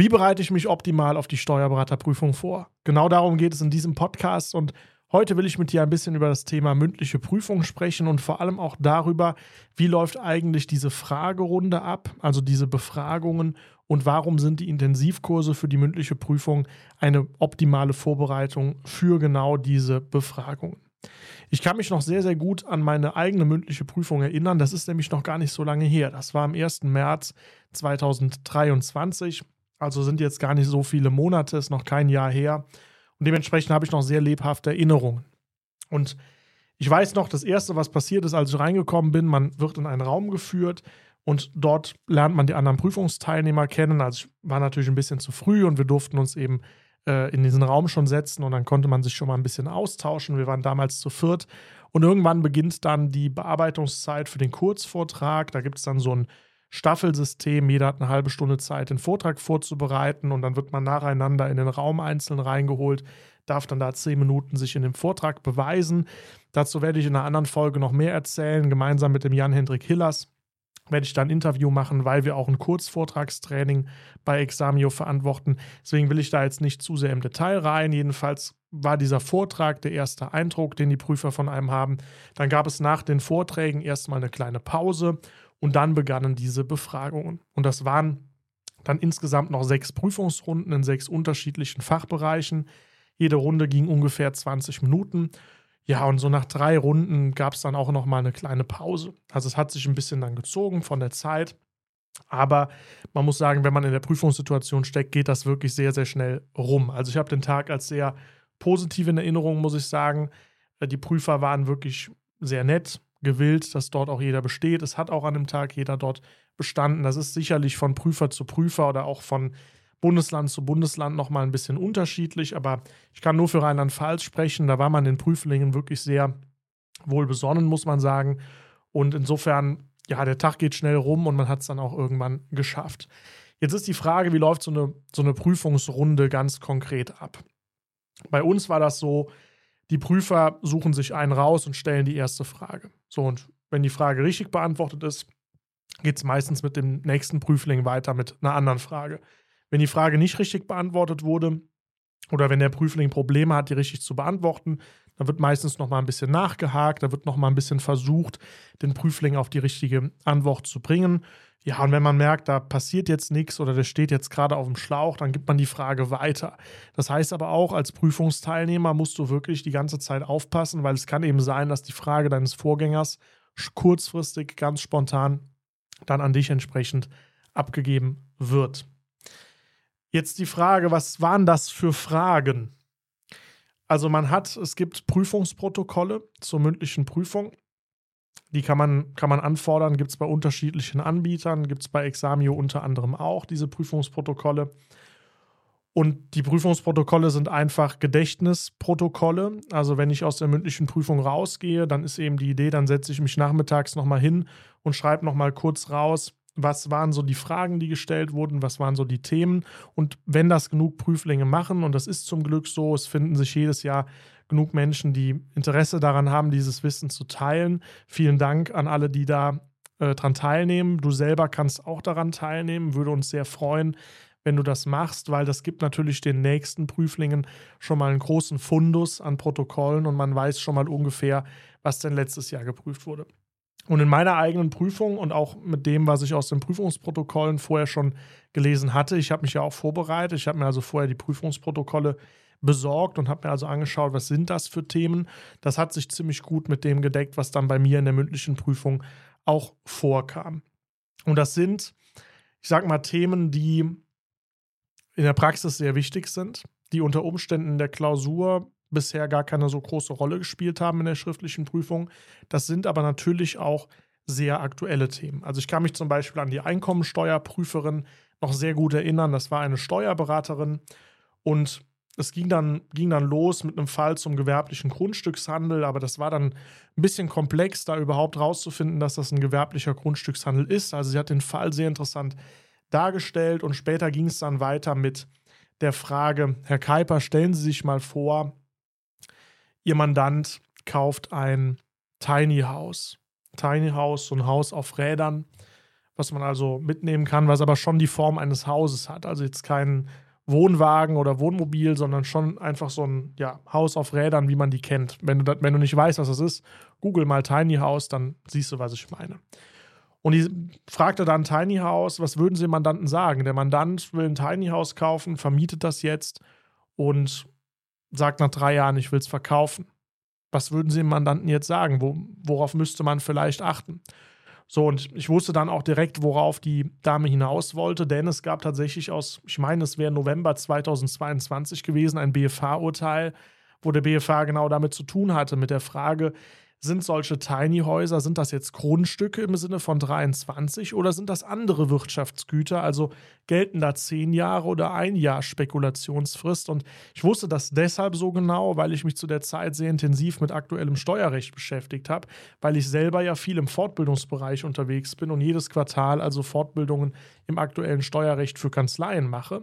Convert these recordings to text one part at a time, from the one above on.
Wie bereite ich mich optimal auf die Steuerberaterprüfung vor? Genau darum geht es in diesem Podcast und heute will ich mit dir ein bisschen über das Thema mündliche Prüfung sprechen und vor allem auch darüber, wie läuft eigentlich diese Fragerunde ab, also diese Befragungen und warum sind die Intensivkurse für die mündliche Prüfung eine optimale Vorbereitung für genau diese Befragungen. Ich kann mich noch sehr, sehr gut an meine eigene mündliche Prüfung erinnern. Das ist nämlich noch gar nicht so lange her. Das war am 1. März 2023. Also sind jetzt gar nicht so viele Monate, ist noch kein Jahr her. Und dementsprechend habe ich noch sehr lebhafte Erinnerungen. Und ich weiß noch, das Erste, was passiert ist, als ich reingekommen bin, man wird in einen Raum geführt und dort lernt man die anderen Prüfungsteilnehmer kennen. Also ich war natürlich ein bisschen zu früh und wir durften uns eben äh, in diesen Raum schon setzen und dann konnte man sich schon mal ein bisschen austauschen. Wir waren damals zu viert. Und irgendwann beginnt dann die Bearbeitungszeit für den Kurzvortrag. Da gibt es dann so ein Staffelsystem. Jeder hat eine halbe Stunde Zeit, den Vortrag vorzubereiten und dann wird man nacheinander in den Raum einzeln reingeholt, darf dann da zehn Minuten sich in dem Vortrag beweisen. Dazu werde ich in einer anderen Folge noch mehr erzählen, gemeinsam mit dem Jan-Hendrik Hillers werde ich dann ein Interview machen, weil wir auch ein Kurzvortragstraining bei Examio verantworten. Deswegen will ich da jetzt nicht zu sehr im Detail rein. Jedenfalls war dieser Vortrag der erste Eindruck, den die Prüfer von einem haben. Dann gab es nach den Vorträgen erstmal eine kleine Pause und dann begannen diese Befragungen. Und das waren dann insgesamt noch sechs Prüfungsrunden in sechs unterschiedlichen Fachbereichen. Jede Runde ging ungefähr 20 Minuten. Ja, und so nach drei Runden gab es dann auch noch mal eine kleine Pause. Also es hat sich ein bisschen dann gezogen von der Zeit. Aber man muss sagen, wenn man in der Prüfungssituation steckt, geht das wirklich sehr, sehr schnell rum. Also ich habe den Tag als sehr positiv in Erinnerung, muss ich sagen. Die Prüfer waren wirklich sehr nett, gewillt, dass dort auch jeder besteht. Es hat auch an dem Tag jeder dort bestanden. Das ist sicherlich von Prüfer zu Prüfer oder auch von Bundesland zu Bundesland nochmal ein bisschen unterschiedlich, aber ich kann nur für Rheinland-Pfalz sprechen. Da war man den Prüflingen wirklich sehr wohl besonnen, muss man sagen. Und insofern, ja, der Tag geht schnell rum und man hat es dann auch irgendwann geschafft. Jetzt ist die Frage, wie läuft so eine, so eine Prüfungsrunde ganz konkret ab? Bei uns war das so, die Prüfer suchen sich einen raus und stellen die erste Frage. So, und wenn die Frage richtig beantwortet ist, geht es meistens mit dem nächsten Prüfling weiter mit einer anderen Frage. Wenn die Frage nicht richtig beantwortet wurde oder wenn der Prüfling Probleme hat, die richtig zu beantworten, dann wird meistens noch mal ein bisschen nachgehakt, da wird noch mal ein bisschen versucht, den Prüfling auf die richtige Antwort zu bringen. Ja, und wenn man merkt, da passiert jetzt nichts oder der steht jetzt gerade auf dem Schlauch, dann gibt man die Frage weiter. Das heißt aber auch, als Prüfungsteilnehmer musst du wirklich die ganze Zeit aufpassen, weil es kann eben sein, dass die Frage deines Vorgängers kurzfristig, ganz spontan dann an dich entsprechend abgegeben wird. Jetzt die Frage, was waren das für Fragen? Also man hat, es gibt Prüfungsprotokolle zur mündlichen Prüfung die kann man, kann man anfordern, gibt es bei unterschiedlichen Anbietern, gibt es bei Examio unter anderem auch diese Prüfungsprotokolle. Und die Prüfungsprotokolle sind einfach Gedächtnisprotokolle. Also wenn ich aus der mündlichen Prüfung rausgehe, dann ist eben die Idee, dann setze ich mich nachmittags nochmal hin und schreibe nochmal kurz raus, was waren so die Fragen, die gestellt wurden, was waren so die Themen. Und wenn das genug Prüflinge machen, und das ist zum Glück so, es finden sich jedes Jahr genug Menschen, die Interesse daran haben, dieses Wissen zu teilen. Vielen Dank an alle, die da äh, dran teilnehmen. Du selber kannst auch daran teilnehmen. Würde uns sehr freuen, wenn du das machst, weil das gibt natürlich den nächsten Prüflingen schon mal einen großen Fundus an Protokollen und man weiß schon mal ungefähr, was denn letztes Jahr geprüft wurde. Und in meiner eigenen Prüfung und auch mit dem, was ich aus den Prüfungsprotokollen vorher schon gelesen hatte, ich habe mich ja auch vorbereitet, ich habe mir also vorher die Prüfungsprotokolle besorgt und habe mir also angeschaut, was sind das für Themen. Das hat sich ziemlich gut mit dem gedeckt, was dann bei mir in der mündlichen Prüfung auch vorkam. Und das sind, ich sage mal, Themen, die in der Praxis sehr wichtig sind, die unter Umständen in der Klausur bisher gar keine so große Rolle gespielt haben in der schriftlichen Prüfung. Das sind aber natürlich auch sehr aktuelle Themen. Also ich kann mich zum Beispiel an die Einkommensteuerprüferin noch sehr gut erinnern. Das war eine Steuerberaterin und es ging dann, ging dann los mit einem Fall zum gewerblichen Grundstückshandel, aber das war dann ein bisschen komplex, da überhaupt rauszufinden, dass das ein gewerblicher Grundstückshandel ist. Also sie hat den Fall sehr interessant dargestellt und später ging es dann weiter mit der Frage, Herr Kuiper, stellen Sie sich mal vor, Ihr Mandant kauft ein Tiny House. Tiny House, so ein Haus auf Rädern, was man also mitnehmen kann, was aber schon die Form eines Hauses hat. Also jetzt kein Wohnwagen oder Wohnmobil, sondern schon einfach so ein ja, Haus auf Rädern, wie man die kennt. Wenn du, wenn du nicht weißt, was das ist, google mal Tiny House, dann siehst du, was ich meine. Und ich fragte dann Tiny House, was würden Sie dem Mandanten sagen? Der Mandant will ein Tiny House kaufen, vermietet das jetzt und sagt nach drei Jahren, ich will es verkaufen. Was würden Sie dem Mandanten jetzt sagen? Wo, worauf müsste man vielleicht achten? So, und ich wusste dann auch direkt, worauf die Dame hinaus wollte, denn es gab tatsächlich aus, ich meine, es wäre November 2022 gewesen, ein BFH-Urteil, wo der BFH genau damit zu tun hatte, mit der Frage, sind solche Tiny-Häuser, sind das jetzt Grundstücke im Sinne von 23 oder sind das andere Wirtschaftsgüter? Also gelten da zehn Jahre oder ein Jahr Spekulationsfrist? Und ich wusste das deshalb so genau, weil ich mich zu der Zeit sehr intensiv mit aktuellem Steuerrecht beschäftigt habe, weil ich selber ja viel im Fortbildungsbereich unterwegs bin und jedes Quartal also Fortbildungen im aktuellen Steuerrecht für Kanzleien mache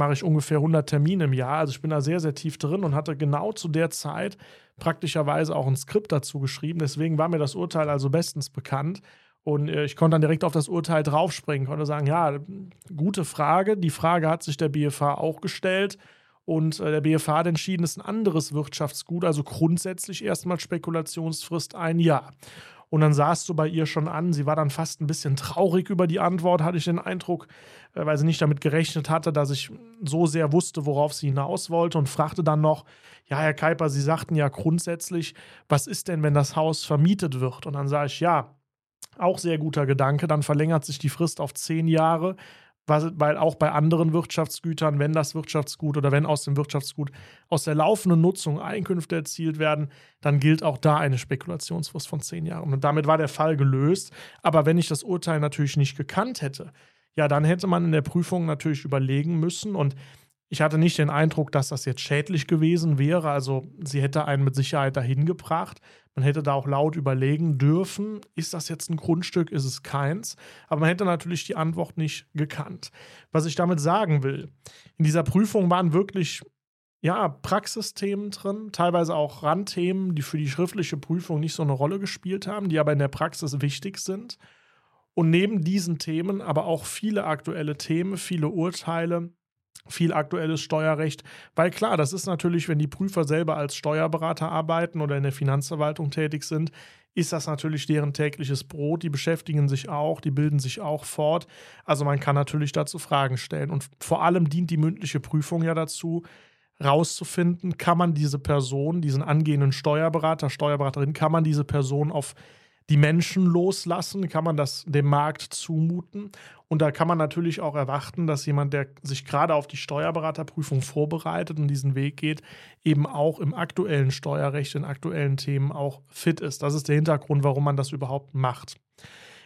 mache ich ungefähr 100 Termine im Jahr. Also ich bin da sehr, sehr tief drin und hatte genau zu der Zeit praktischerweise auch ein Skript dazu geschrieben. Deswegen war mir das Urteil also bestens bekannt. Und äh, ich konnte dann direkt auf das Urteil draufspringen, konnte sagen, ja, gute Frage. Die Frage hat sich der BFH auch gestellt. Und äh, der BFH hat entschieden, es ist ein anderes Wirtschaftsgut, also grundsätzlich erstmal Spekulationsfrist ein Jahr. Und dann saß du bei ihr schon an. Sie war dann fast ein bisschen traurig über die Antwort, hatte ich den Eindruck, äh, weil sie nicht damit gerechnet hatte, dass ich so sehr wusste, worauf sie hinaus wollte und fragte dann noch, ja, Herr Kuiper, Sie sagten ja grundsätzlich, was ist denn, wenn das Haus vermietet wird? Und dann sage ich, ja, auch sehr guter Gedanke, dann verlängert sich die Frist auf zehn Jahre weil auch bei anderen Wirtschaftsgütern, wenn das Wirtschaftsgut oder wenn aus dem Wirtschaftsgut aus der laufenden Nutzung Einkünfte erzielt werden, dann gilt auch da eine Spekulationsfrist von zehn Jahren. Und damit war der Fall gelöst. Aber wenn ich das Urteil natürlich nicht gekannt hätte, ja, dann hätte man in der Prüfung natürlich überlegen müssen und ich hatte nicht den Eindruck, dass das jetzt schädlich gewesen wäre. Also sie hätte einen mit Sicherheit dahin gebracht. Man hätte da auch laut überlegen dürfen, ist das jetzt ein Grundstück, ist es keins. Aber man hätte natürlich die Antwort nicht gekannt. Was ich damit sagen will, in dieser Prüfung waren wirklich ja, Praxisthemen drin, teilweise auch Randthemen, die für die schriftliche Prüfung nicht so eine Rolle gespielt haben, die aber in der Praxis wichtig sind. Und neben diesen Themen aber auch viele aktuelle Themen, viele Urteile, viel aktuelles Steuerrecht, weil klar, das ist natürlich, wenn die Prüfer selber als Steuerberater arbeiten oder in der Finanzverwaltung tätig sind, ist das natürlich deren tägliches Brot. Die beschäftigen sich auch, die bilden sich auch fort. Also man kann natürlich dazu Fragen stellen. Und vor allem dient die mündliche Prüfung ja dazu, rauszufinden, kann man diese Person, diesen angehenden Steuerberater, Steuerberaterin, kann man diese Person auf die Menschen loslassen? Kann man das dem Markt zumuten? Und da kann man natürlich auch erwarten, dass jemand, der sich gerade auf die Steuerberaterprüfung vorbereitet und diesen Weg geht, eben auch im aktuellen Steuerrecht, in aktuellen Themen auch fit ist. Das ist der Hintergrund, warum man das überhaupt macht.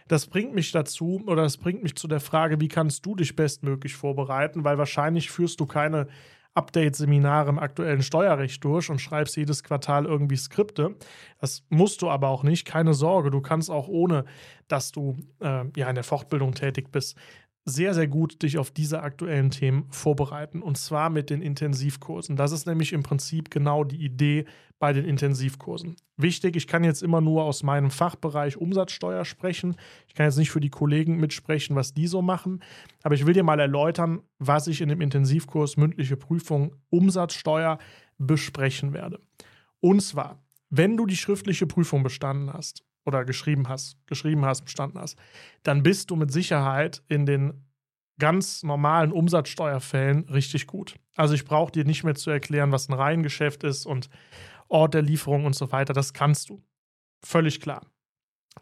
Das bringt mich dazu, oder das bringt mich zu der Frage, wie kannst du dich bestmöglich vorbereiten? Weil wahrscheinlich führst du keine Update-Seminare im aktuellen Steuerrecht durch und schreibst jedes Quartal irgendwie Skripte. Das musst du aber auch nicht, keine Sorge. Du kannst auch ohne, dass du äh, ja in der Fortbildung tätig bist, sehr, sehr gut dich auf diese aktuellen Themen vorbereiten. Und zwar mit den Intensivkursen. Das ist nämlich im Prinzip genau die Idee bei den Intensivkursen. Wichtig, ich kann jetzt immer nur aus meinem Fachbereich Umsatzsteuer sprechen. Ich kann jetzt nicht für die Kollegen mitsprechen, was die so machen. Aber ich will dir mal erläutern, was ich in dem Intensivkurs mündliche Prüfung Umsatzsteuer besprechen werde. Und zwar, wenn du die schriftliche Prüfung bestanden hast, oder geschrieben hast, geschrieben hast, bestanden hast, dann bist du mit Sicherheit in den ganz normalen Umsatzsteuerfällen richtig gut. Also ich brauche dir nicht mehr zu erklären, was ein Reihengeschäft ist und Ort der Lieferung und so weiter. Das kannst du. Völlig klar.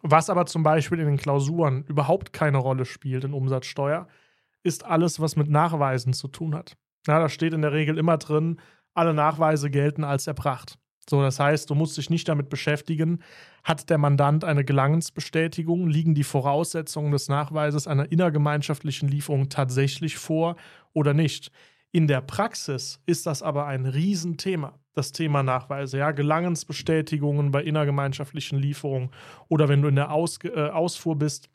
Was aber zum Beispiel in den Klausuren überhaupt keine Rolle spielt in Umsatzsteuer, ist alles, was mit Nachweisen zu tun hat. Ja, da steht in der Regel immer drin, alle Nachweise gelten als erbracht. So, das heißt, du musst dich nicht damit beschäftigen, hat der Mandant eine Gelangensbestätigung, liegen die Voraussetzungen des Nachweises einer innergemeinschaftlichen Lieferung tatsächlich vor oder nicht. In der Praxis ist das aber ein Riesenthema, das Thema Nachweise. Ja, Gelangensbestätigungen bei innergemeinschaftlichen Lieferungen oder wenn du in der Aus äh, Ausfuhr bist,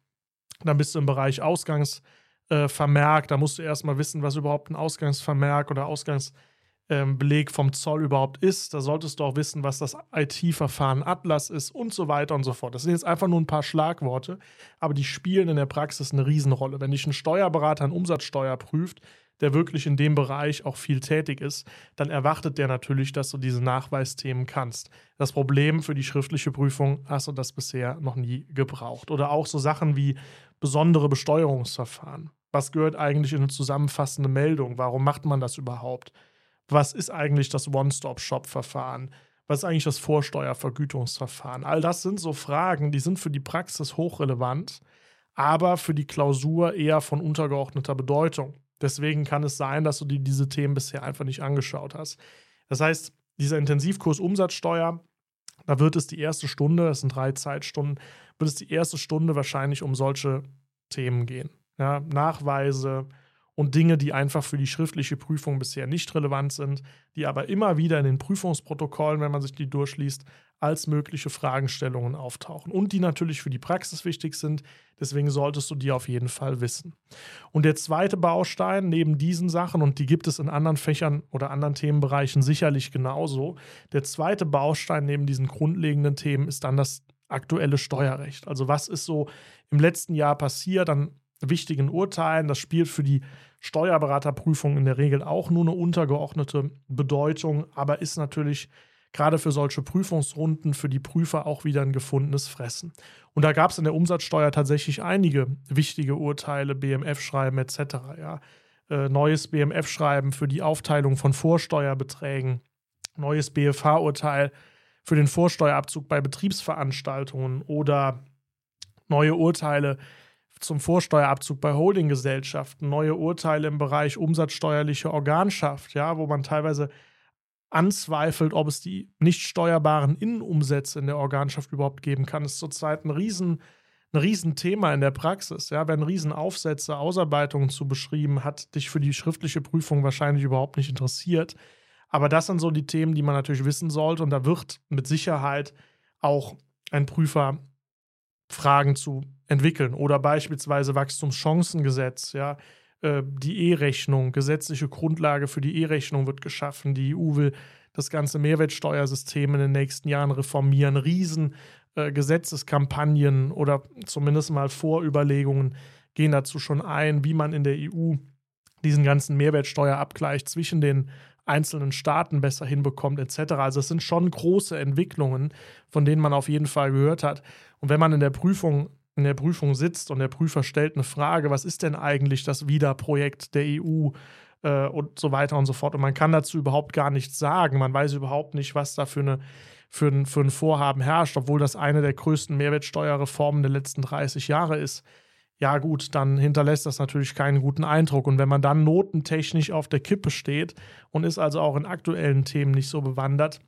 dann bist du im Bereich Ausgangsvermerk. Äh, da musst du erstmal wissen, was überhaupt ein Ausgangsvermerk oder Ausgangsvermerk ähm, Beleg vom Zoll überhaupt ist. Da solltest du auch wissen, was das IT-Verfahren Atlas ist und so weiter und so fort. Das sind jetzt einfach nur ein paar Schlagworte, aber die spielen in der Praxis eine Riesenrolle. Wenn dich ein Steuerberater an Umsatzsteuer prüft, der wirklich in dem Bereich auch viel tätig ist, dann erwartet der natürlich, dass du diese Nachweisthemen kannst. Das Problem für die schriftliche Prüfung hast du das bisher noch nie gebraucht. Oder auch so Sachen wie besondere Besteuerungsverfahren. Was gehört eigentlich in eine zusammenfassende Meldung? Warum macht man das überhaupt? Was ist eigentlich das One-Stop-Shop-Verfahren? Was ist eigentlich das Vorsteuervergütungsverfahren? All das sind so Fragen, die sind für die Praxis hochrelevant, aber für die Klausur eher von untergeordneter Bedeutung. Deswegen kann es sein, dass du dir diese Themen bisher einfach nicht angeschaut hast. Das heißt, dieser Intensivkurs Umsatzsteuer, da wird es die erste Stunde, das sind drei Zeitstunden, wird es die erste Stunde wahrscheinlich um solche Themen gehen. Ja, Nachweise, und Dinge, die einfach für die schriftliche Prüfung bisher nicht relevant sind, die aber immer wieder in den Prüfungsprotokollen, wenn man sich die durchliest, als mögliche Fragestellungen auftauchen und die natürlich für die Praxis wichtig sind. Deswegen solltest du die auf jeden Fall wissen. Und der zweite Baustein neben diesen Sachen, und die gibt es in anderen Fächern oder anderen Themenbereichen sicherlich genauso, der zweite Baustein neben diesen grundlegenden Themen ist dann das aktuelle Steuerrecht. Also was ist so im letzten Jahr passiert an wichtigen Urteilen? Das spielt für die Steuerberaterprüfung in der Regel auch nur eine untergeordnete Bedeutung, aber ist natürlich gerade für solche Prüfungsrunden für die Prüfer auch wieder ein gefundenes Fressen. Und da gab es in der Umsatzsteuer tatsächlich einige wichtige Urteile, BMF-Schreiben etc. Ja. Äh, neues BMF-Schreiben für die Aufteilung von Vorsteuerbeträgen, neues BFH-Urteil für den Vorsteuerabzug bei Betriebsveranstaltungen oder neue Urteile zum Vorsteuerabzug bei Holdinggesellschaften, neue Urteile im Bereich umsatzsteuerliche Organschaft, ja, wo man teilweise anzweifelt, ob es die nicht steuerbaren Innenumsätze in der Organschaft überhaupt geben kann, ist zurzeit ein riesen ein Riesenthema in der Praxis. Ja, werden Riesenaufsätze, Ausarbeitungen zu beschrieben, hat dich für die schriftliche Prüfung wahrscheinlich überhaupt nicht interessiert. Aber das sind so die Themen, die man natürlich wissen sollte. Und da wird mit Sicherheit auch ein Prüfer Fragen zu entwickeln. Oder beispielsweise Wachstumschancengesetz, ja, äh, die E-Rechnung, gesetzliche Grundlage für die E-Rechnung wird geschaffen. Die EU will das ganze Mehrwertsteuersystem in den nächsten Jahren reformieren. Riesen äh, Gesetzeskampagnen oder zumindest mal Vorüberlegungen gehen dazu schon ein, wie man in der EU diesen ganzen Mehrwertsteuerabgleich zwischen den einzelnen Staaten besser hinbekommt, etc. Also es sind schon große Entwicklungen, von denen man auf jeden Fall gehört hat. Und wenn man in der Prüfung in der Prüfung sitzt und der Prüfer stellt eine Frage, was ist denn eigentlich das WIDA-Projekt der EU äh, und so weiter und so fort. Und man kann dazu überhaupt gar nichts sagen. Man weiß überhaupt nicht, was da für, eine, für, ein, für ein Vorhaben herrscht, obwohl das eine der größten Mehrwertsteuerreformen der letzten 30 Jahre ist. Ja, gut, dann hinterlässt das natürlich keinen guten Eindruck. Und wenn man dann notentechnisch auf der Kippe steht und ist also auch in aktuellen Themen nicht so bewandert,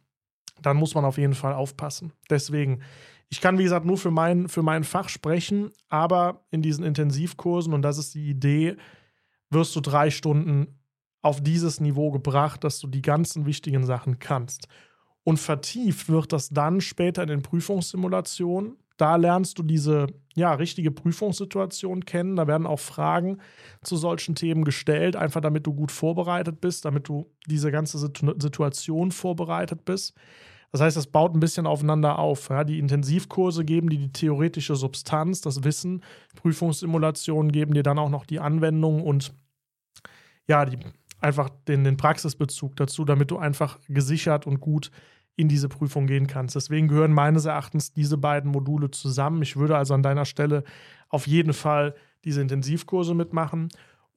dann muss man auf jeden Fall aufpassen. Deswegen, ich kann, wie gesagt, nur für mein, für mein Fach sprechen, aber in diesen Intensivkursen, und das ist die Idee, wirst du drei Stunden auf dieses Niveau gebracht, dass du die ganzen wichtigen Sachen kannst. Und vertieft wird das dann später in den Prüfungssimulationen. Da lernst du diese ja, richtige Prüfungssituation kennen. Da werden auch Fragen zu solchen Themen gestellt, einfach damit du gut vorbereitet bist, damit du diese ganze Situation vorbereitet bist. Das heißt, das baut ein bisschen aufeinander auf. Ja, die Intensivkurse geben dir die theoretische Substanz, das Wissen. Prüfungssimulationen geben dir dann auch noch die Anwendung und ja, die, einfach den, den Praxisbezug dazu, damit du einfach gesichert und gut in diese Prüfung gehen kannst. Deswegen gehören meines Erachtens diese beiden Module zusammen. Ich würde also an deiner Stelle auf jeden Fall diese Intensivkurse mitmachen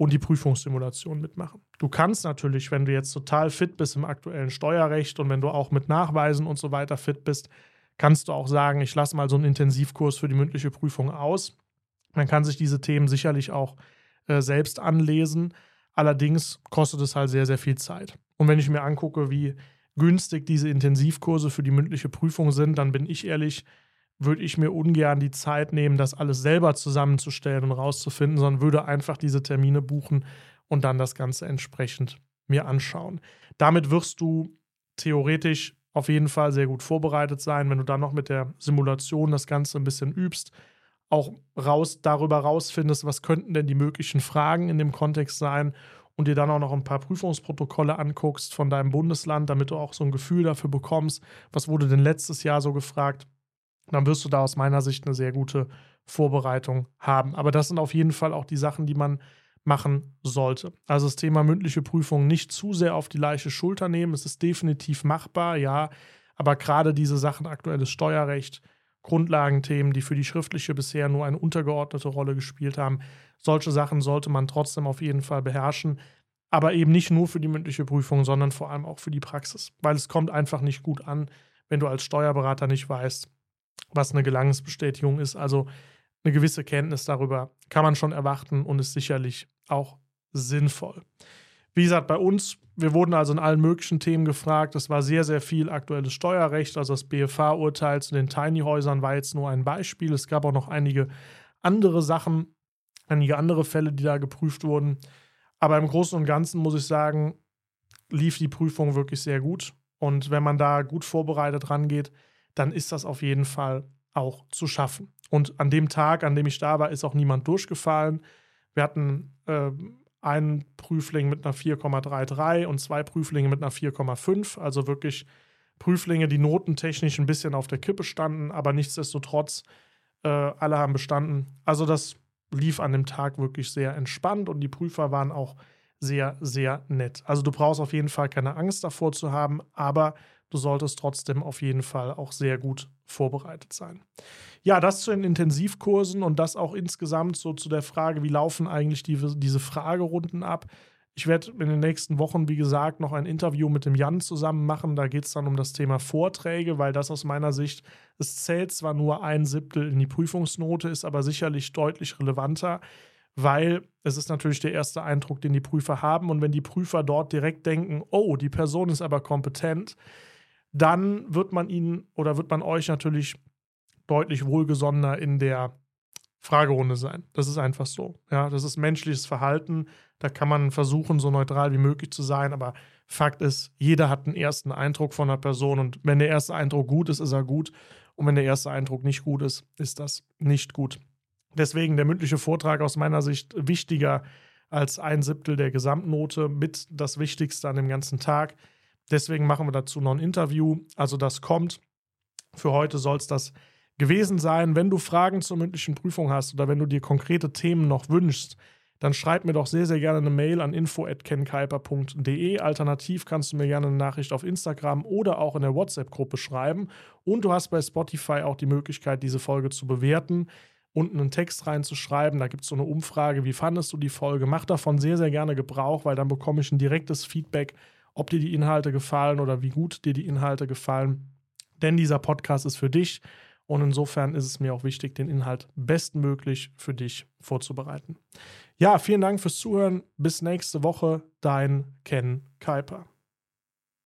und die Prüfungssimulation mitmachen. Du kannst natürlich, wenn du jetzt total fit bist im aktuellen Steuerrecht und wenn du auch mit Nachweisen und so weiter fit bist, kannst du auch sagen, ich lasse mal so einen Intensivkurs für die mündliche Prüfung aus. Man kann sich diese Themen sicherlich auch äh, selbst anlesen. Allerdings kostet es halt sehr, sehr viel Zeit. Und wenn ich mir angucke, wie günstig diese Intensivkurse für die mündliche Prüfung sind, dann bin ich ehrlich, würde ich mir ungern die Zeit nehmen, das alles selber zusammenzustellen und rauszufinden, sondern würde einfach diese Termine buchen und dann das Ganze entsprechend mir anschauen. Damit wirst du theoretisch auf jeden Fall sehr gut vorbereitet sein, wenn du dann noch mit der Simulation das Ganze ein bisschen übst, auch raus, darüber rausfindest, was könnten denn die möglichen Fragen in dem Kontext sein und dir dann auch noch ein paar Prüfungsprotokolle anguckst von deinem Bundesland, damit du auch so ein Gefühl dafür bekommst, was wurde denn letztes Jahr so gefragt, dann wirst du da aus meiner Sicht eine sehr gute Vorbereitung haben. Aber das sind auf jeden Fall auch die Sachen, die man machen sollte. Also das Thema mündliche Prüfung nicht zu sehr auf die leichte Schulter nehmen. Es ist definitiv machbar, ja, aber gerade diese Sachen, aktuelles Steuerrecht, Grundlagenthemen, die für die schriftliche bisher nur eine untergeordnete Rolle gespielt haben, solche Sachen sollte man trotzdem auf jeden Fall beherrschen. Aber eben nicht nur für die mündliche Prüfung, sondern vor allem auch für die Praxis. Weil es kommt einfach nicht gut an, wenn du als Steuerberater nicht weißt, was eine Gelangensbestätigung ist. Also eine gewisse Kenntnis darüber kann man schon erwarten und ist sicherlich auch sinnvoll. Wie gesagt, bei uns, wir wurden also in allen möglichen Themen gefragt. Es war sehr, sehr viel aktuelles Steuerrecht. Also das BFH-Urteil zu den Tiny-Häusern war jetzt nur ein Beispiel. Es gab auch noch einige andere Sachen, einige andere Fälle, die da geprüft wurden. Aber im Großen und Ganzen muss ich sagen, lief die Prüfung wirklich sehr gut. Und wenn man da gut vorbereitet rangeht, dann ist das auf jeden Fall auch zu schaffen. Und an dem Tag, an dem ich da war, ist auch niemand durchgefallen. Wir hatten äh, einen Prüfling mit einer 4,33 und zwei Prüflinge mit einer 4,5. Also wirklich Prüflinge, die notentechnisch ein bisschen auf der Kippe standen, aber nichtsdestotrotz, äh, alle haben bestanden. Also das lief an dem Tag wirklich sehr entspannt und die Prüfer waren auch sehr, sehr nett. Also du brauchst auf jeden Fall keine Angst davor zu haben, aber du solltest trotzdem auf jeden Fall auch sehr gut vorbereitet sein. Ja, das zu den Intensivkursen und das auch insgesamt so zu der Frage, wie laufen eigentlich die, diese Fragerunden ab. Ich werde in den nächsten Wochen, wie gesagt, noch ein Interview mit dem Jan zusammen machen. Da geht es dann um das Thema Vorträge, weil das aus meiner Sicht, es zählt zwar nur ein Siebtel in die Prüfungsnote, ist aber sicherlich deutlich relevanter, weil es ist natürlich der erste Eindruck, den die Prüfer haben. Und wenn die Prüfer dort direkt denken, oh, die Person ist aber kompetent, dann wird man ihn oder wird man euch natürlich deutlich wohlgesonnener in der Fragerunde sein. Das ist einfach so. Ja, das ist menschliches Verhalten. Da kann man versuchen, so neutral wie möglich zu sein. Aber Fakt ist, jeder hat einen ersten Eindruck von einer Person. Und wenn der erste Eindruck gut ist, ist er gut. Und wenn der erste Eindruck nicht gut ist, ist das nicht gut. Deswegen der mündliche Vortrag aus meiner Sicht wichtiger als ein Siebtel der Gesamtnote mit das Wichtigste an dem ganzen Tag. Deswegen machen wir dazu noch ein Interview. Also das kommt. Für heute soll es das gewesen sein. Wenn du Fragen zur mündlichen Prüfung hast oder wenn du dir konkrete Themen noch wünschst, dann schreib mir doch sehr, sehr gerne eine Mail an info.kenkuiper.de. Alternativ kannst du mir gerne eine Nachricht auf Instagram oder auch in der WhatsApp-Gruppe schreiben. Und du hast bei Spotify auch die Möglichkeit, diese Folge zu bewerten unten einen Text reinzuschreiben. Da gibt es so eine Umfrage, wie fandest du die Folge? Mach davon sehr, sehr gerne Gebrauch, weil dann bekomme ich ein direktes Feedback, ob dir die Inhalte gefallen oder wie gut dir die Inhalte gefallen. Denn dieser Podcast ist für dich und insofern ist es mir auch wichtig, den Inhalt bestmöglich für dich vorzubereiten. Ja, vielen Dank fürs Zuhören. Bis nächste Woche. Dein Ken Kuiper.